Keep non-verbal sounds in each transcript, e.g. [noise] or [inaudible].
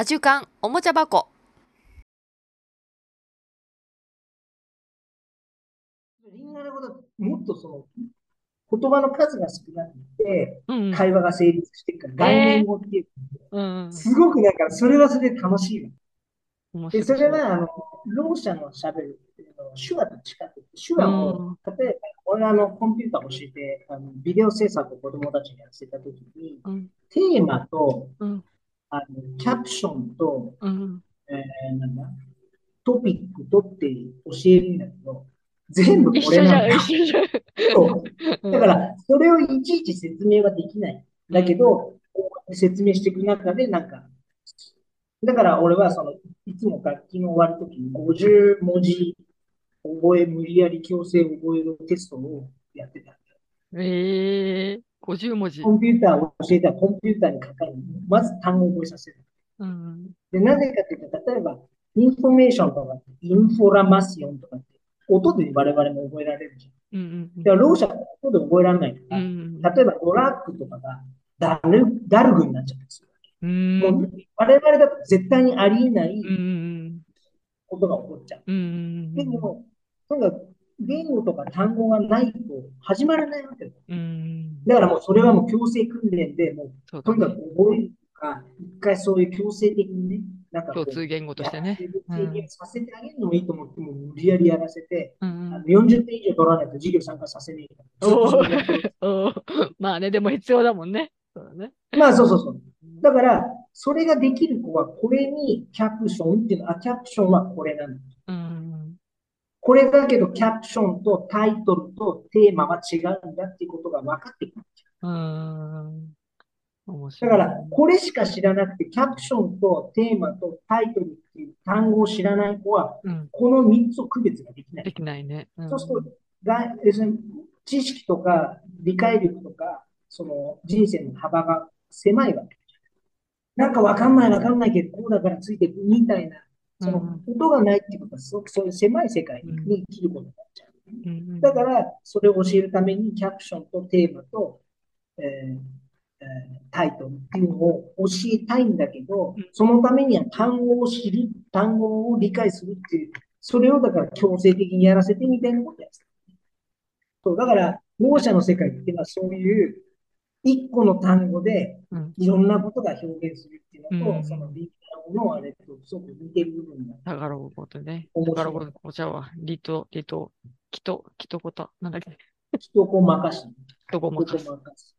アジュカンおもちゃ箱。リンガのこともっとその言葉の数が少なくて、うん会話が成立してるから、概念語っていう、うんすごくなんか、それはそれで楽しいわ。で、それは、あの、ろう者の喋るっていうのは手話と近くて、手話も、例えば、俺あの、コンピューターを教えて、あの、ビデオ制作を子供たちにやらせたときに、うん。テーマと、うんあの、キャプションと、うんえー、なんだ、トピックとって教えるんだけど、全部これなんだ。そうだから、それをいちいち説明はできない。だけど、こう説明していく中で、なんか、だから俺はその、いつも楽器の終わるときに50文字覚え、無理やり強制覚えるテストをやってた。ええ50文字コンピューターを教えたらコンピューターにかかる。まず単語を覚えさせる。うんで、なぜかというと、例えば、インフォメーションとかインフォラマシオンとかって、音で我々も覚えられるじゃん。うんうんだから、ろう者は音で覚えられないかうら、ん例えばドラッグとかがダルダルグになっちゃったんですよ。うんもう我々だと絶対にありえないうんことが起こっちゃう。うんでも、とにかく言語とか単語がないと始まらないわけだ。うんだからもうそれはもう強制訓練で、もうとにかく覚えるとか、一回そういう強制的にね、なんか共通言語としてね。やってる経験させてあげるのもいいと思っても、無理やりやらせて、うあのん40点以上取らないと授業参加させねえから。まあね、でも必要だもんね。そうだね。まあそうそうそう。だから、それができる子は、これにキャプションっていうのは、あ、キャプションはこれなんだ。うんこれだけど、キャプションとタイトルとテーマは違うんだっていうことが分かってくる。うん面だ白い。から、これしか知らなくて、キャプションとテーマとタイトルっていう単語を知らない子は、うん、この3つを区別ができないで。きないね。うんそうすると、が知識とか理解力とか、その人生の幅が狭いわけ。なんかわかんないわかんないけど、こうだからついていくみたいな、その音がないっていうことは、すごくそういう狭い世界に生きることになっちゃう。うんだから、それを教えるために、キャプションとテーマと、えーえータイトルっていうのを教えたいんだけどうん、そのためには単語を知る、単語を理解するっていう、それをだから強制的にやらせてみたいなことをやってた。そう、だから、ろう者の世界っていうのはそういう、一個の単語でうんいろんなことが表現するっていうのと、うんその理解のあれとすごく似てる部分がだからごとね。だからごと、お茶は、リト、リト、キト、キトコタ、なんだっけ、人こ任し、どこもかす。人こ任し。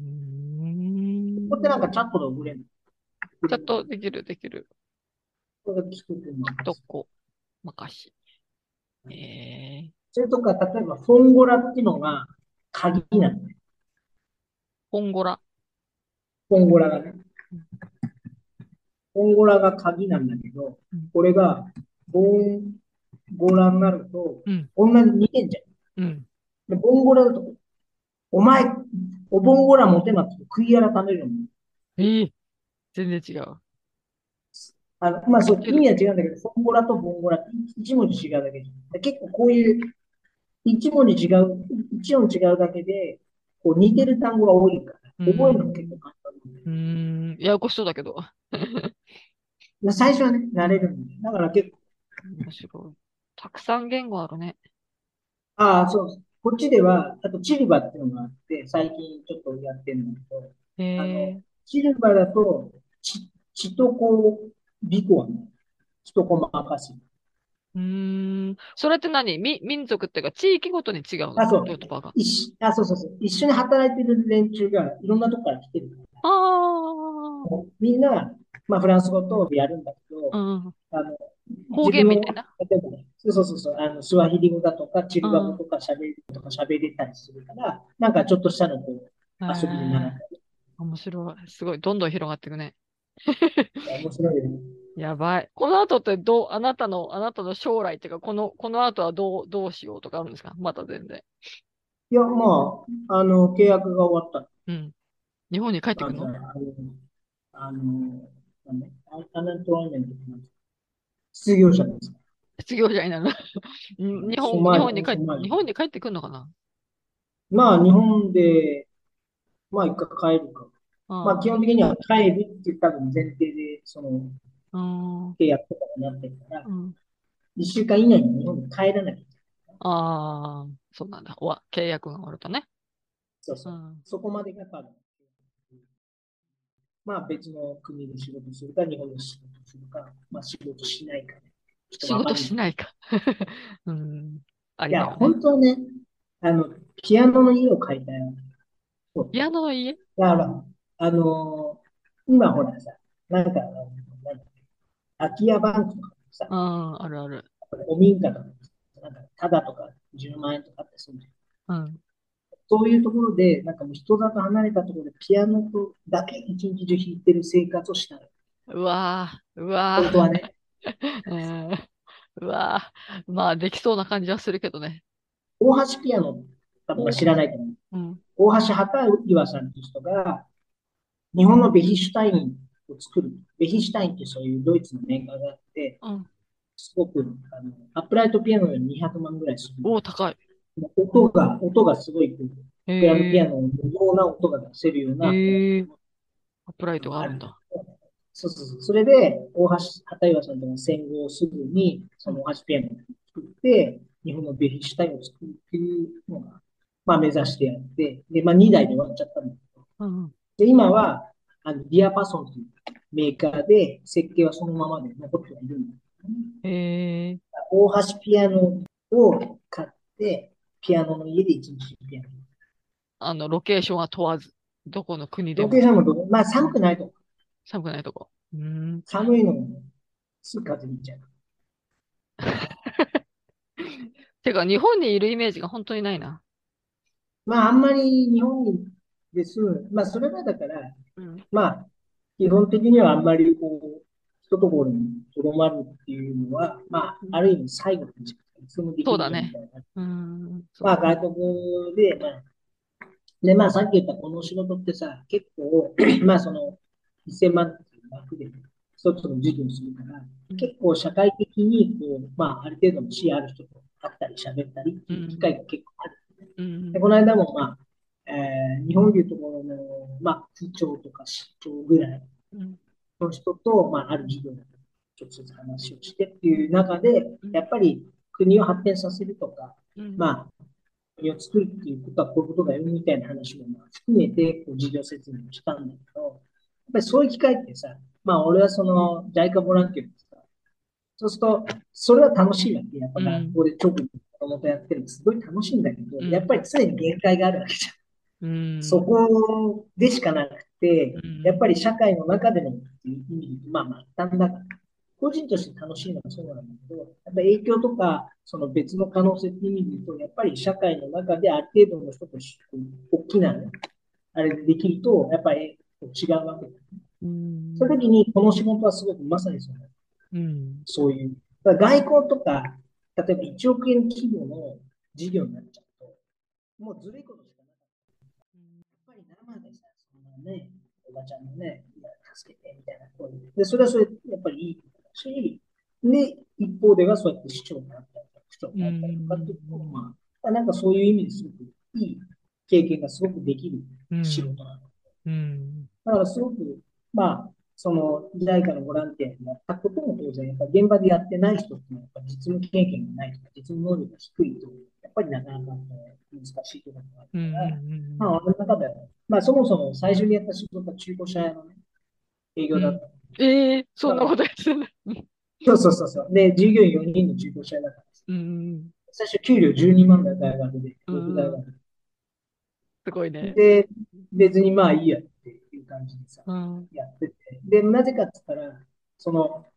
うーんここってなんかチャットで送れるのちょっとできる、できる。これ人こ任し。どこ、まかし。ええそれとか、例えば、フォンゴラっていうのが鍵なんだよ。ポンゴラ。フォンゴラがね。フォンゴラが鍵なんだけどうん、これが、ボンゴラになるとうん、同じ似てんじゃん。うん。で、ボンゴラだと、お前、おボンゴラ持てなくて悔い改めるの。ええ全然違う。あの、まあ、そう、意味は違うんだけど、フォンゴラとボンゴラって一文字違うだけじゃん。結構こういう、一文字違う、一音違うだけで、こう似てる単語が多いから、覚えるのも結構簡単なんだようーん。ややこしそうだけど。まあ最初はね、慣れるんだよ。だから結構、面白い。たくさん言語あるね。ああ、そう。こっちでは、あとチルバっていうのがあって、最近ちょっとやってるんだけど、へあのえ。チルバだと、ち、ちとこ、びこはね、ちとこ任せ。うーん。それって何？み、民族っていうか、地域ごとに違うの？あそう言葉が。一緒あ、そうそうそう。一緒に働いてる連中がいろんなとこから来てる。ああ。みんな、まあ、フランス語とやるんだけど、うん。あの、方言みたいな？例えばね、そうそうそうそう、あの、スワヒリ語だとか、チルバ語とか喋るとか喋れたりするから、なんかちょっとしたのこう、遊びにならへない。え面白い。すごい。どんどん広がっていくね。面白いよね。やばい。この後ってどう、あなたの、あなたの将来っていうか、この、この後はどう、どうしようとかあるんですか？また全然。いや、まあ、あの、契約が終わった。うん。日本に帰ってくるの？あの、あの、なんだアナントワイメントってなんですか失業者です。失業者になる。ん日本、日本に帰っソマリ日本に帰ってくるのかなまあ、日本で、まあ、一回帰るか。まあ基本的には帰るって多分前提で、そのうん。契約とかになってるから、うん。1週間以内に日本に帰らなきゃいけない。ああ、そうなんだ。おわ契約が終わるとね。そうそうう。ん。そこまでが多分。まあ別の国で仕事するか、日本で仕事するか、まあ仕事しないかね。仕事しい。ないか。[laughs] うん。あいや、りだよね。本当はね、あの、ピアノの家を買いたいピアノの家？だから、あのー今ほらさ、なんか、空き家バンクとかさ、うん、あるある。古民家とか、なんか、ただとか10万円とかってするじゃん。うん。そういうところで、なんかもう人里離れたところでピアノとだけ一日中弾いてる生活をしたい。うわー、うわ本当はね。ー。[laughs] うわー。まあ、できそうな感じはするけどね。大橋ピアノ、多分知らないと思う。うん。大橋畑岩さんっていう人が、日本のベヒシュタインを作る。ベヒシュタインってそういうドイツのメーカーがあって、うん。すごく、あの、アップライトピアノより200万ぐらいする。おお、高い。音が、音がすごいこう、へグランドピアえ。ノのような音が出せるような。アップライトがあるんだ。そうそうそう。それで、大橋畑岩さんとの戦後すぐに、その大橋ピアノを作って、日本のベヒシュタインを作るっていうのが、まあ目指してやって、で、まあ2台で終わっちゃったんだけど、うん。で、今は、あの、ディアパソンというメーカーで、設計はそのままで残ってはいるんだけどね。へえ。大橋ピアノを買って、ピアノの家で一日ピアノ。あの、ロケーションは問わず、どこの国でもロケーションもどこ、まあ寒くないとこ、寒くないとこ。うーん。寒いのも、すぐ風邪ひいちゃう。[laughs] てか、日本にいるイメージが本当にないな。まあ、あんまり日本にで済む。まあ、それはだから、うん。まあ、基本的にはあんまりこう、一ところにとどまるっていうのは、まあ、ある意味最後の時間、いつもできるそうだねうーん。まあ、外国で、まあ、で、まあ、さっき言ったこの仕事ってさ、結構、[clears throat] まあ、その、1000万っていう枠で、一つの事業をするから、うん結構社会的に、こう、まあ、ある程度の視野ある人と会ったり喋ったりっていう機会が結構ある。うんで、この間も、まあ、えー日本でいうところの、まあ、区長とか市長ぐらいうんの人と、まあ、ある事業で直接話をしてっていう中でう、ん。やっぱり国を発展させるとか、うん。まあ、国を作るっていうことはこういうことだよみたいな話もまあ含めてこう事業説明をしたんだけど、やっぱりそういう機会ってさ、まあ俺はその JICA ボランティアってさ、そうすると、それは楽しいわけ。やっぱ学校で直に子供とやってるのすごい楽しいんだけど、うん。やっぱり常に限界があるわけじゃん。うん。そこでしかなくて、うんやっぱり社会の中でのっていう意味でまあ末端だから、個人として楽しいのはそうなんだけど、やっぱ影響とか、その別の可能性っていう意味で言うと、やっぱり社会の中である程度の人とし大きなね、あれでできると、やっぱり違うわけだ。うん。その時に、この仕事はすごくまさにその、うん。そういう、だから外交とか、例えば1億円規模の事業になっちゃうと、もうずるいことしかなかった。やっぱり生でさ、そんなね、おばちゃんのね、助けてみたいな声で、それはそれ、やっぱりいいことだし、で、一方ではそうやって市長になったりとか、区長になったりとかっていうのも、まあ、なんかそういう意味ですごくいい経験がすごくできるうん。仕事なの。うん。だからすごく、まあ、その、JICA のボランティアにやったことも当然、やっぱ現場でやってない人っていうのは、やっぱ実務経験がないとか、実務能力が低いと、ぱりなかなか難しいところがあうん。るから、うんまあ、俺の中では、まあ、そもそも最初にやった仕事は中古車屋のね、営業だった。ええそんなことやってる。そうそうそうそう。で、従業員4人の中古車屋だから、うん。最初給料12万だ大学で、うん僕大学すごいね。で。で、別にまあいいやっていう感じでさ、うん。やってて。で、なぜかって言ったら、その、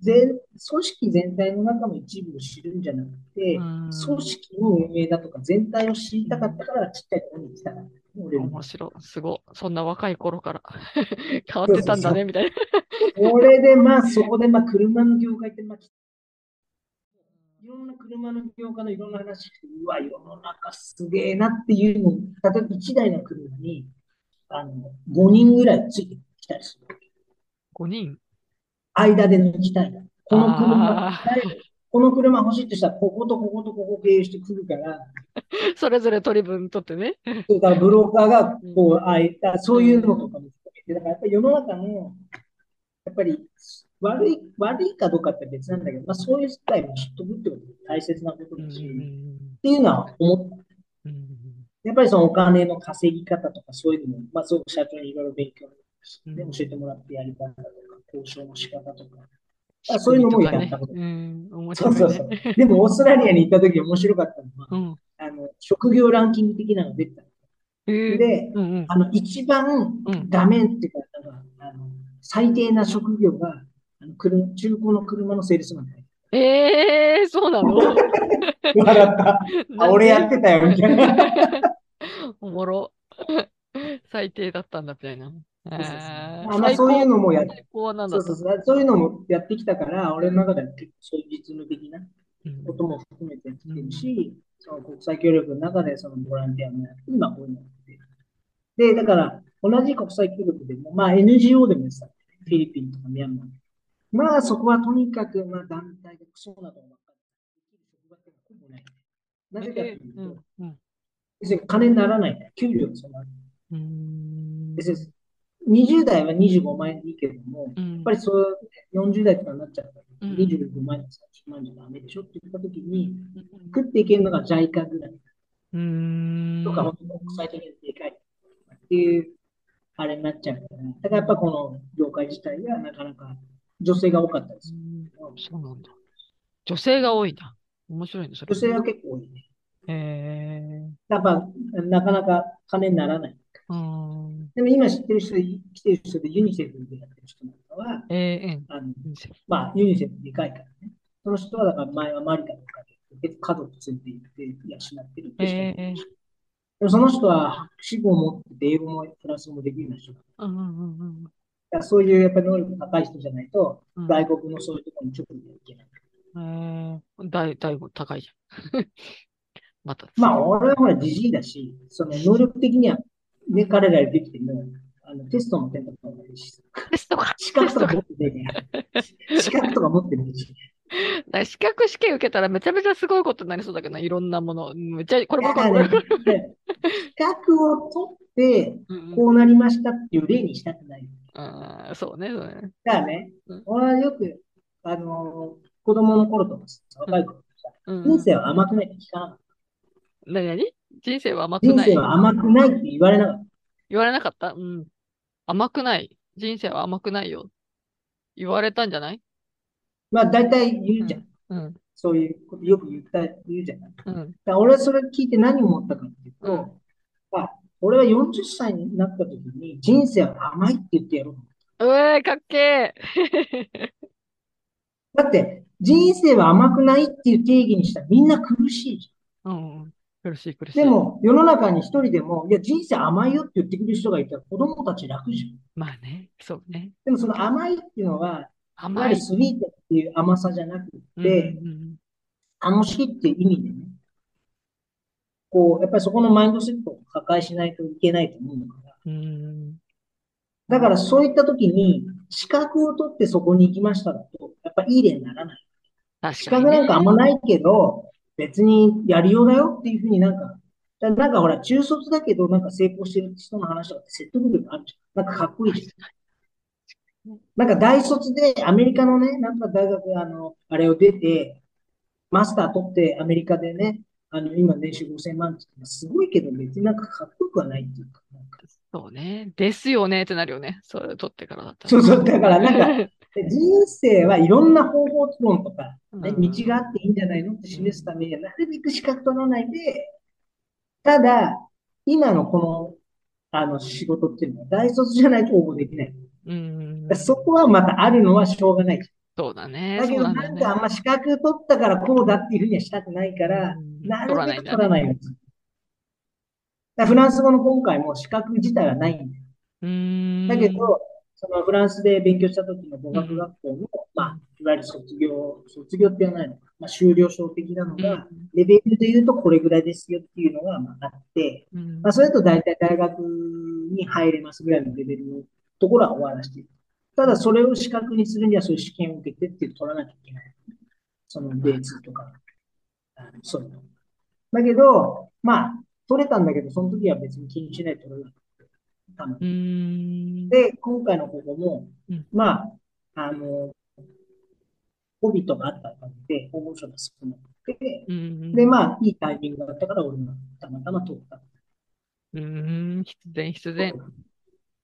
全、組織全体の中の一部を知るんじゃなくて、うん組織の運営だとか全体を知りたかったからちっちゃいところに来たから、面白い。すごい。そんな若い頃から [laughs] 変わってたんだね、みたいな。これでまあそこでまあ車の業界ってまあいろんな車の業界のいろんな話して、うわ、世の中すげえなっていうの、例えば1台の車にあの5人ぐらいついてきたりする。5人？間で抜きたい。な。この車この車欲しいとしたら、こことこことここ経由してくるから、[laughs] それぞれ取り分取ってね。それからブローカーがうん。こう、ああいった、そういうのとかも含めて、だからやっぱり世の中の、やっぱり悪い、悪いかどうかって別なんだけど、まあそういう世界も知っとくってことが大切なことうんだし、っうん。ていうのは思った。うんやっぱりそのお金の稼ぎ方とかそういうのも、まあそう社長にいろいろ勉強うん。で教えてもらってやり方とか、交渉の仕方とか、あそういうのもやったこと。うん、面そう白いそうね。そう。でもオーストラリアに行った時面白かったのは、うん。あの、職業ランキング的なのが出てた。えーで、うんうんあの、一番うんダメっていうか、なんかあの最低な職業が、あの車中古の車のセールスマンだよ。えー、そうなの？笑った。あ、俺やってたよ、みたいな。[laughs] おもろ。最低だったんだ、みたいな。そうそうそうえーまあまあそういうのもやっ最高は何だったそうそうそう。そういうのもやってきたから、俺の中では結構そういう実務的なうんことも含めてやってるし、その国際協力の中でそのボランティアもやって、今こういうのやってる。で、だから、同じ国際協力でも、まあ NGO でもやってた。フィリピンとかミャンマー。まあそこはとにかく、まあ団体がクソなとこばっかり。職場ってほぼない。なぜかというと、うん別に金にならない給料がそんな。うーん別に20代は25万円でいいけども、うんやっぱりそう、40代とかになっちゃったら、うん25万円、30万じゃダメでしょって言ったときに、食っていけるのが JICA ぐらい。うーんとか、本国際的にでかいっていう、あれになっちゃうから、だからやっぱこの業界自体がなかなか女性が多かったです。そうなんだ。女性が多いんだ。面白いね、それ。女性は結構多いね。へえやっぱなかなか金にならない。でも今知ってる人、来てる人でユニセフでやってる人なんかは、えあのー、うん。まあユニセフでかいからね。その人はだから前はマリカとかで家族ついていって養ってるって人もいるしでもその人は博士号を持ってて英語もフランス語もできるような人だかうんうんうんらそういうやっぱり能力高い人じゃないと、うん。外国のそういうところに直にはいけない。えー、だい、だいぶ高いじゃん。[laughs] また。まあ、俺はほら、じじいだし、その能力的には、ね、彼らできても、あの、テストの点とかもあるし、テストか。資格とか持ってねえ [laughs] 資格とか持ってないし。資格試験受けたらめちゃめちゃすごいことになりそうだけどな、いろんなもの。めっちゃ、これもこれも資格を取って、うんこうなりましたっていう例にしたくない。ああ、そうね、そうね。だからねうん、俺はよく、あのー子供の頃とかさ、若い頃とか人生は甘くないって聞かなかっ何何？人生は甘くない生は甘くないって言われなかった。言われなかった？うん。甘くない。人生は甘くないよ。言われたんじゃない？まあ、大体言うじゃん。うん。そういうことよく言った、言うじゃない。うん。だ俺はそれ聞いて何を思ったかっていうと、うんあ、俺は40歳になった時に人生は甘いって言ってやろう。うえー、かっけだって、人生は甘くないっていう定義にしたらみんな苦しいじー。うん。苦しい苦しい。で、も、世の中に一人でも、いや、人生甘いよって言ってくる人がいたら子供たち楽じゃん。まあね、そうね。でもその甘いっていうのは、甘い。りスイートっていう甘さじゃなくて、うんうん楽しいっていう意味でね、こう、やっぱりそこのマインドセットを破壊しないといけないと思うから、うん。うん。だからそういった時に、資格を取ってそこに行きましただと、やっぱいい例にならない。資確かに、ね。格なんかあんまないけど、別にやりようだよっていうふうになんか、だなんかほら、中卒だけどなんか成功してる人の話とかって説得力あるじゃん。なんかかっこいいじゃん。なんか大卒でアメリカのね、なんか大学、あの、あれを出て、マスター取ってアメリカでね、あの、今年収5000万ってすごいけど別になんかかっこよくはないっていうかそうね。ですよねってなるよね。それ取ってからだったら。そうそう、だからなんか、[laughs] 人生はいろんな方法論とか、ね、うん道があっていいんじゃないのって示すためには、なるべく資格取らないで、ただ、今のこの、あの仕事っていうのは大卒じゃないと応募できない。うん。そこはまたあるのはしょうがない。そうだね。だけど。なんかあんま資格取ったからこうだっていうふうにはしたくないからう、んなるべく取らないんだ取らないようにすフランス語の今回も資格自体はないんだよ。うーん。だけど、そのフランスで勉強した時の語学学校の、まあ、いわゆる卒業、卒業って言わないのか、まあ、修了証的なのが、レベルで言うとこれぐらいですよっていうのがまああって、うん、まあ、それだと大体大学に入れますぐらいのレベルのところは終わらせている。ただ、それを資格にするにはそういう試験を受けてっていう取らなきゃいけない。そのベースとか、そういうの。だけど、まあ、取れたんだけど、その時は別に気にしないで取れなくて、たまうに。ん。で、今回のここもうん、まあ、あの、ホビットがあった感じで、応募者が少なくて、うん。で、まあ、いいタイミングだったから、俺がたまたま取った。うん。必然、必然。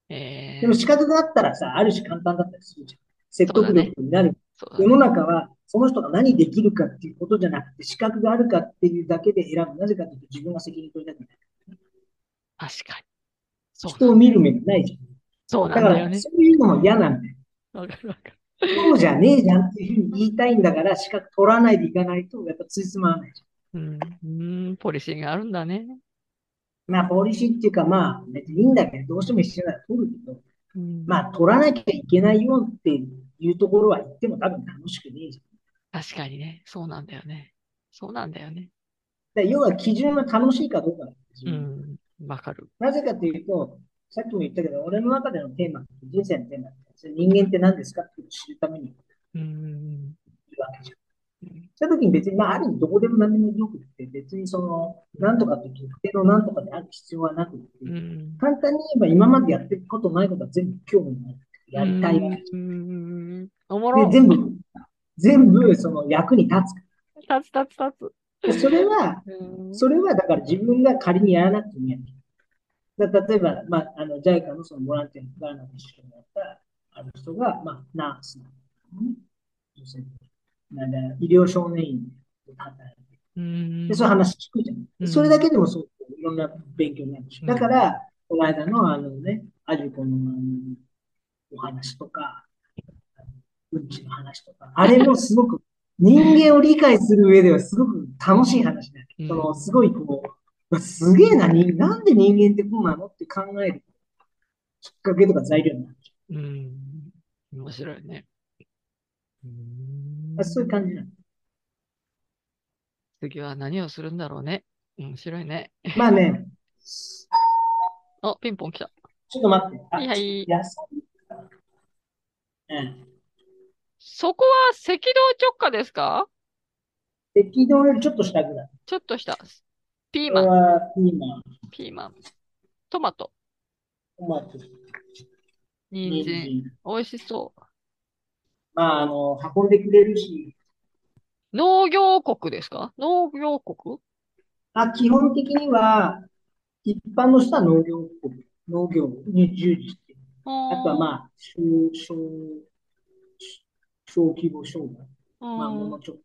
えーでも、資格があったらさ、ある種簡単だったりするじゃん。説得力になる。世そうだね。の中は、その人が何できるかっていうことじゃなくて、資格があるかっていうだけで選ぶ。なぜかというと、自分が責任取りたくない。確かに。人を見る目がないじゃん。そうだから、なんだよね。そういうのも嫌なんだよ。わかるわかる。そうじゃねえじゃんっていうふうに言いたいんだから、資格取らないでいかないと、やっぱついつまらないじうん。うん。ポリシーがあるんだね。ゃん。まあ、ポリシーっていうか、まあ、別にいいんだけど、どうしても必要なら取るけど、うん。まあ、取らなきゃいけないよっていうところは言っても多分楽しくねえじゃん。確かにね。そうなんだよね。そうなんだよね。だから要は基準は楽しいかどうかうよ。ん。わかる。なぜかというと、さっきも言ったけど、俺の中でのテーマ人生のテーマって、人間って何ですかって知るためにうん。いるわけじゃん。うんそういう時に別に、まあ、ある意味どこでも何でもよくって、別にその、なんとかって特定のなんとかである必要はなくって、うん。簡単に言えば今までやってることないことは全部興味ない。やりたいわけじうん。おも。ろで、。全部、全部その役に立つか立つ立つ立ら。でそれは。それはだから自分が仮にやらなくてもいいだ例えば、まあ、あの、JICA のそのボランティアのガーナで一緒にやった、ある人が、まあ、ナースなんだけどね女性でなんだ医療少年院で働いて。うん。で、そういう話聞くじゃ。うん。んそれだけでもそう、いろんな勉強になるし。うん。だから、この間のあのね、アジュコのあのお話とか、うんちの話とか、あれもすごく人間を理解する上ではすごく楽しい話だよ。うんその、すごいこう、すげえな、になんで人間ってこうなのって考えるきっかけとか材料になる。うん。面白いね。うんそういう感じなの。次は何をするんだろうね。面白いね。まあね、あ、ピンポン来た。ちょっと待って。あはいはい野菜うん。そこは赤道直下ですか？赤道よりちょっと下ぐらい。ちょっとした。ピーマン、はピーマン、ピーマン、トマト、トマト、人参。美味しそう。まあ、あの、運んでくれるし、農業国ですか？農業国？あ、基本的には、一般の人は農業国、農業に従事している。あとはまあ、小、小、小規模商売。あまあ、ちょっ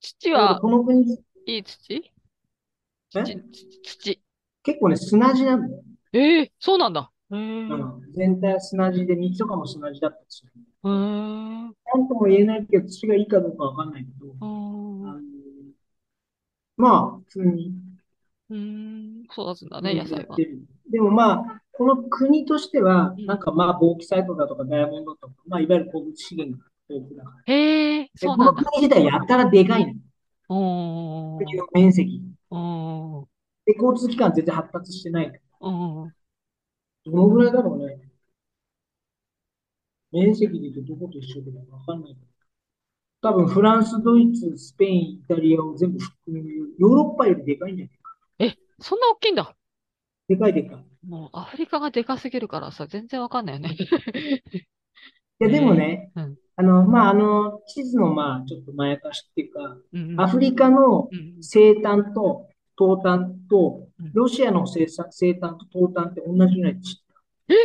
土はこの国、いい土？え？土、土。結構ね、砂地なんだよ。ええそうなんだ。うん。全体は砂地で、道とかも砂地だったりする。なんとも言えないけど、土がいいかどうかわかんないけど、あの、まあ、普通に、うーん、育つんだね、野菜は。でもまあ、この国としては、うんなんかまあ、ボーキサイトだとかダイヤモンドとか、まあ、いわゆる鉱物資源が。へえ、そうなんだ。国自体やたらでかいの。国の面積。で、交通機関全然発達してないから。おーどのぐらいだろうね。面積で言うとどこと一緒でわかんない。多分、フランス、ドイツ、スペイン、イタリアを全部含む、ヨーロッパよりでかいんじゃないか。え、そんな大きいんだ。でかいでかい。もうアフリカがでかすぎるからさ、全然わかんないよね。いや、でもね、うんあの、まあ、あの、地図の、まあ、ちょっとまやかしっていうか、うんアフリカのうん西端と東端とうん、ロシアの西端西端と東端って同じぐらいちっえー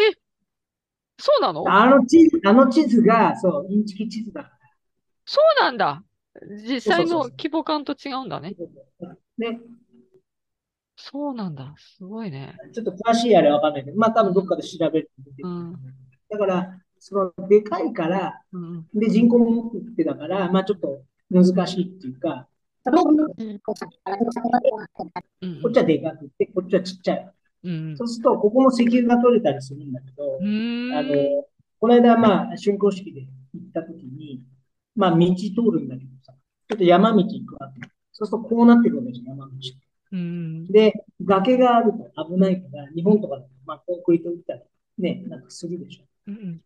そうなの？あの地図、あの地図が、そう、インチキ地図だかそうなんだ。実際の規模感と違うんだね。ら。ね、そうなんだ。すごいね。ちょっと詳しいあれわかんないけど、まあ多分どっかで調べてくるうんだから、その、でかいから、うんで、人口も多くってだから、まあちょっと難しいっていうか、うんこっちはでかくて、こっちはちっちゃい。うんそうすると、ここも石油が取れたりするんだけどあの、この間、まあ、竣工式で行った時に、まあ、道通るんだけどさ、ちょっと山道行くわけ。そうすると、こうなってくるわけじゃん、山道。うんで、崖があると危ないから、日本とかだと、まあ、コンクリート打ったり、ね、なんかするでしょ。うん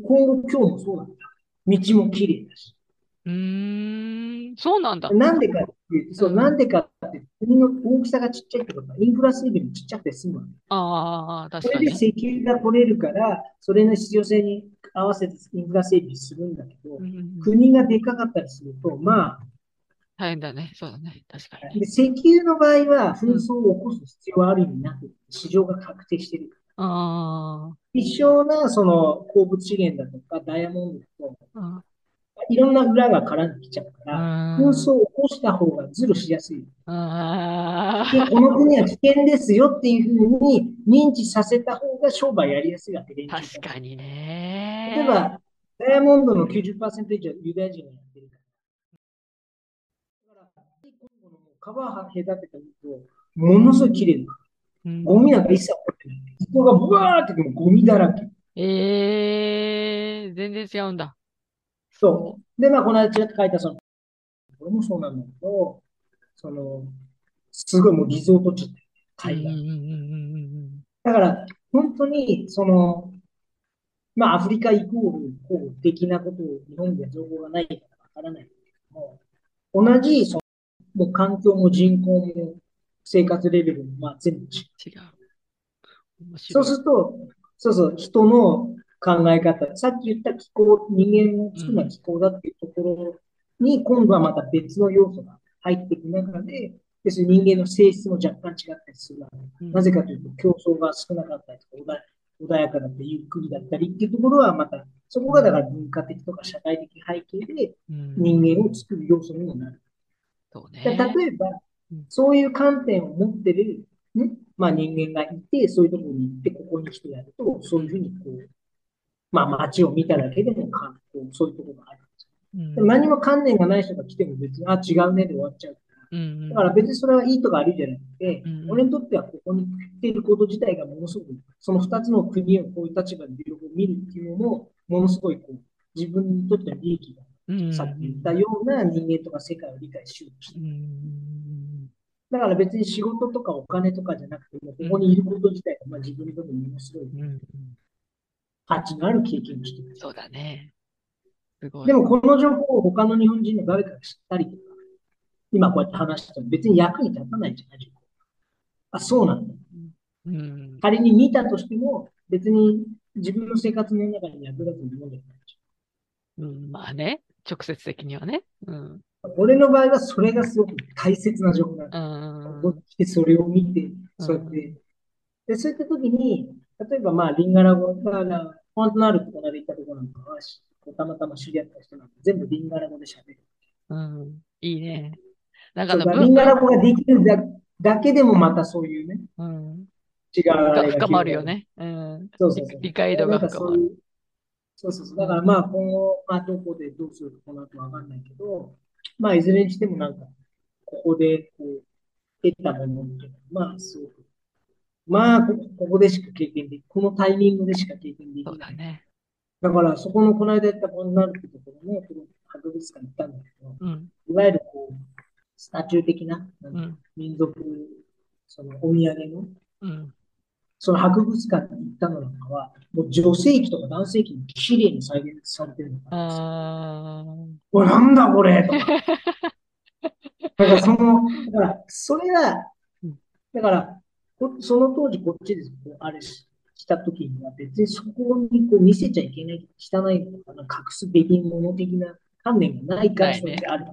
今後、今日もそうなんだ。道も綺麗だし。うーん、そうなんだ。なんでかっていうと、そう、うんなんでかって国の大きさがちっちゃいってことは、インフラ整備もちっちゃくて済むわけ。ああ、確それでかに。石油が取れるから、それの必要性に合わせてインフラ整備するんだけどう、ん、国がでかかったりすると、ま大変だね。そうだね。確かあ、にね。で石油の場合は紛争を起こす必要はある意味なく、市場が確定してるから。あ希少なその鉱物資源だとかダイヤモンドだと、あ、いろんな裏が絡んできちゃうから、紛うん。争を起こした方がズルしやすい。あで、この国は危険ですよっていうふうに認知させた方が商売やりやすいわけ、連あ、中確かに例えね。ば、ダイヤモンドの90%以上ユダヤ人がやってるから。だから、川隔てたと、ものすごい綺麗な。うんゴミなんか一切起こってない。ここがブワーってゴミだらけ。ええ全然違うんだ。そう。で、まあ、この間ちらっと書いた、その、これもそうなんだけど、その、すごいもうリゾート地、うん海岸。うんうんうんだから、本当に、その、まあ、アフリカイコール、こう、的なことを日本では情報がないからわからないけども、同じ、その、もう環境も人口も生活レベルも、まあ、全部違う。違う。面そう。すると、そうそう、人の考え方、さっき言った気候、人間を作るのは気候だっていうところに、今度はまた別の要素が入っていく中で、別に人間の性質も若干違ったりするわけ。うんなぜかというと、競争が少なかったりとか、穏穏やかだったり、ゆっくりだったりっていうところはまた、そこがだから文化的とか社会的背景でうん人間を作る要素にもなる。そうでね。例えばうん、そういう観点を持ってる、ね、まあ人間がいて、そういうところに行って、ここに来てやると、そういうふうにこう、まあ街を見ただけでも観光、そういうところがあるんですうん。でも何も観念がない人が来ても別に、あ、違うねで終わっちゃうから。うんだから別にそれはいいとか悪いじゃなくてうん、俺にとってはここに来ていること自体がものすごく、その二つの国をこういう立場で両方見るっていうのも、ものすごいこう、自分にとっての利益が、うんさっき言ったような人間とか世界を理解しようとしてうる。んだから別に仕事とかお金とかじゃなくて、ここにいること自体が、まあ自分にとってものすごいうん価値のある経験をしている。そうだね。すごい。でもこの情報を他の日本人の誰かが知ったりとか、今こうやって話しても別に役に立たないじゃない情報あ、そうなんだ。うん、仮に見たとしても、別に自分の生活の中に役立つものじゃない。うん、まあね。直接的にはね。うん。俺の場合はそれがすごく大切な情報なんうだ。ん。こっちでそれを見て、そうやって。で、そういった時に、例えばまあ、リンガラ語が、フォントナールってこの間行ったところなんかは、したまたま知り合った人なんか全部リンガラ語で喋る。うん。いいね。だ、あの、リンガラ文語ができるだだけでもまたそういうね、うん。違う深まるよね。うん。そうそうそう。理解度が深まる。そうそうそうそう。だからまあ今後、まあどこでどうするかこの後わかんないけど、まあいずれにしてもなんか、ここでこう、得たものっていうのは、まあすごく、まあこここでしか経験でき、このタイミングでしか経験できそうない。だね。だからそこのこの間やったコンナルってところのこの博物館に行ったんだけど、うん。いわゆるこう、スタチュー的な、なんかうん。民族、そのお土産の、うん。その博物館に行ったのなんかは、もう女性器とか男性器に綺麗に再現されてるのかな。あうわ、なんだこれとか。[laughs] だからその、だから、それはうん、だから、こその当時こっちでこうあれしした時には別にそこにこう見せちゃいけない、汚いのかな、隠すべきもの的な観念がないからそれである。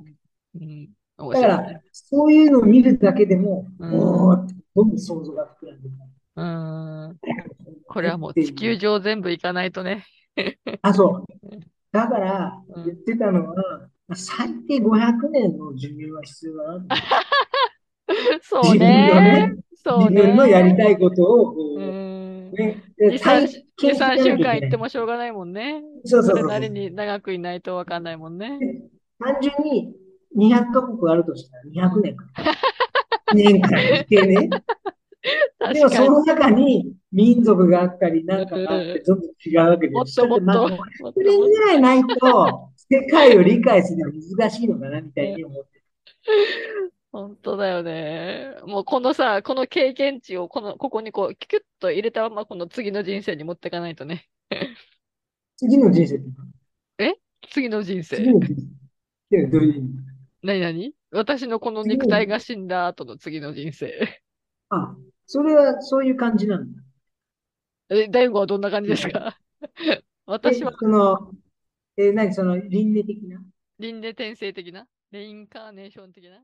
ーうん。面だからそういうのを見るだけでも、うんおーってどんどん想像が膨らんでくる。うん。[laughs] これはもう地球上全部行かないとね。[laughs] あ、そう。[laughs] だからうん言ってたのは、最低500年の寿命は必要だな。そう自分のねね。そう自分のやりたい。いことを、こうう、ん。ね、2、体3験しなきゃいけ週間行ってもしょうがないもんね。そうそうそうそれなりに長くいないとわかんないもんね。単純に200カ国あるとしたら200年かかる。年間いてね。でも。その中に民族があったり、なんかがあって、どんどん違うわけでもっともっと、まあもっと500年ぐらいないと、世界を理解するのは難しいのかな、みたいに思って。本当だよね。もうこのさ、この経験値をこの、ここにこう、キュッと入れたまま、この次の人生に持っていかないとね。次の人生っていうか次の人生。次の人生。でどういう意味？何何？私のこの肉体が死んだ後の次の人生。あ、それはそういう感じなんだ。え、大悟はどんな感じですか？私はえ、その、え、何その輪廻的な？輪廻転生的な？レインカーネーション的な？